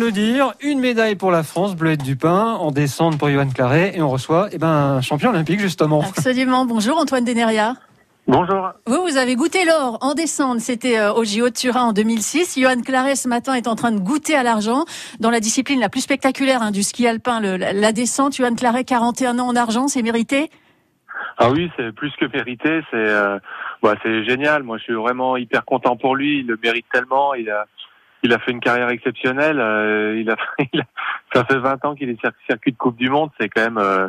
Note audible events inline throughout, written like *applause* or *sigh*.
de le dire, une médaille pour la France, Bleuette Dupin, en descente pour Johan Claret, et on reçoit eh ben, un champion olympique justement. Absolument. Bonjour Antoine Deneria. Bonjour. Vous, vous avez goûté l'or en descente. C'était euh, au JO de Turin en 2006. Johan Claret, ce matin, est en train de goûter à l'argent dans la discipline la plus spectaculaire hein, du ski alpin, le, la descente. Johan Claret, 41 ans en argent, c'est mérité? Ah oui, c'est plus que mérité. C'est euh, bah, c'est génial. Moi, je suis vraiment hyper content pour lui. Il le mérite tellement. Il a, il a fait une carrière exceptionnelle. Euh, il, a, *laughs* il, a, ça fait 20 ans qu'il est circuit de Coupe du Monde. C'est quand même euh,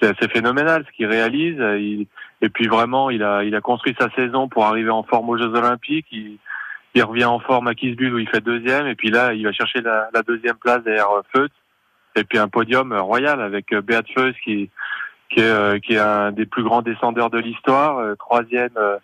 c'est phénoménal ce qu'il réalise. Il, et puis vraiment, il a, il a construit sa saison pour arriver en forme aux Jeux Olympiques. Il, il revient en forme à Kisbul où il fait deuxième. Et puis là, il va chercher la, la deuxième place derrière Feutz. Et puis un podium royal avec Beat Feutz qui, qui est, qui est un des plus grands descendeurs de l'histoire, troisième euh, euh,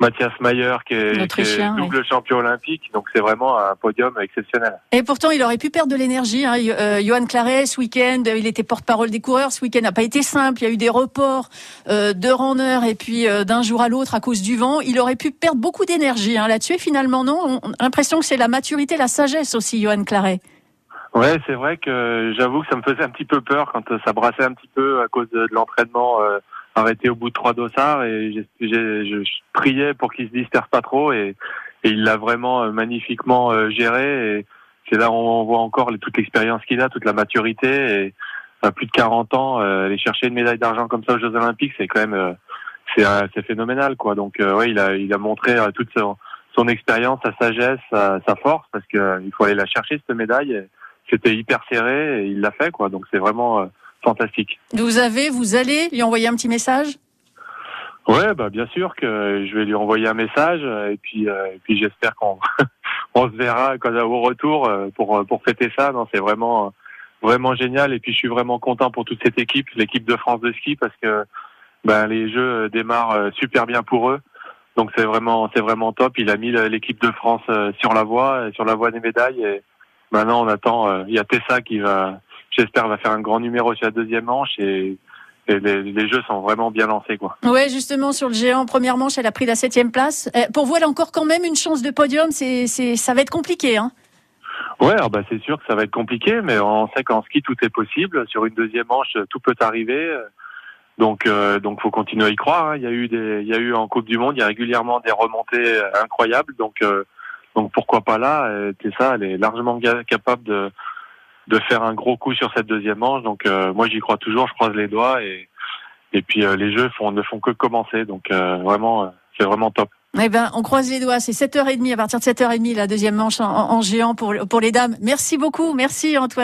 Mathias Mayer qui est, qui est double champion olympique. Donc c'est vraiment un podium exceptionnel. Et pourtant, il aurait pu perdre de l'énergie. Hein. Euh, Johan Claret, ce week-end, il était porte-parole des coureurs. Ce week-end n'a pas été simple. Il y a eu des reports euh, d'heure en heure et puis euh, d'un jour à l'autre à cause du vent. Il aurait pu perdre beaucoup d'énergie hein, là-dessus. Et finalement, non. On a l'impression que c'est la maturité, la sagesse aussi, Johan Claret. Ouais, c'est vrai que j'avoue que ça me faisait un petit peu peur quand ça brassait un petit peu à cause de, de l'entraînement euh, arrêté au bout de trois dossards et j'ai, je priais pour qu'il se disperse pas trop et, et il l'a vraiment euh, magnifiquement euh, géré et c'est là où on voit encore toute l'expérience qu'il a, toute la maturité et à plus de 40 ans euh, aller chercher une médaille d'argent comme ça aux Jeux Olympiques, c'est quand même c'est, c'est phénoménal quoi. Donc ouais, il a il a montré toute son, son expérience, sa sagesse, sa, sa force parce que il faut aller la chercher cette médaille. C'était hyper serré et il l'a fait quoi. Donc c'est vraiment fantastique. Vous avez, vous allez lui envoyer un petit message? Ouais, bah bien sûr que je vais lui envoyer un message et puis euh, et puis j'espère qu'on *laughs* on se verra quand au retour euh, pour pour fêter ça. Non, c'est vraiment vraiment génial et puis je suis vraiment content pour toute cette équipe, l'équipe de France de ski parce que ben les jeux démarrent euh, super bien pour eux. Donc c'est vraiment c'est vraiment top. Il a mis l'équipe de France sur la voie, sur la voie des médailles et maintenant on attend. Il y a Tessa qui va j'espère, va faire un grand numéro sur la deuxième manche et, et les, les, jeux sont vraiment bien lancés. Quoi. Ouais, justement, sur le géant, première manche, elle a pris la septième place. Euh, pour vous, elle a encore quand même une chance de podium. C'est, c'est, ça va être compliqué, hein Ouais, bah c'est sûr que ça va être compliqué, mais on sait qu'en ski tout est possible. Sur une deuxième manche, tout peut arriver. Donc, euh, donc, faut continuer à y croire. Hein. Il y a eu des, il y a eu en Coupe du Monde, il y a régulièrement des remontées incroyables. Donc, euh, donc pourquoi pas là? C'est ça, elle est largement capable de de faire un gros coup sur cette deuxième manche. Donc euh, moi j'y crois toujours, je croise les doigts et et puis euh, les jeux ne font que commencer. Donc euh, vraiment c'est vraiment top. Eh ben, on croise les doigts. C'est 7h30, à partir de 7h30, la deuxième manche en, en géant pour, pour les dames. Merci beaucoup. Merci, Antoine.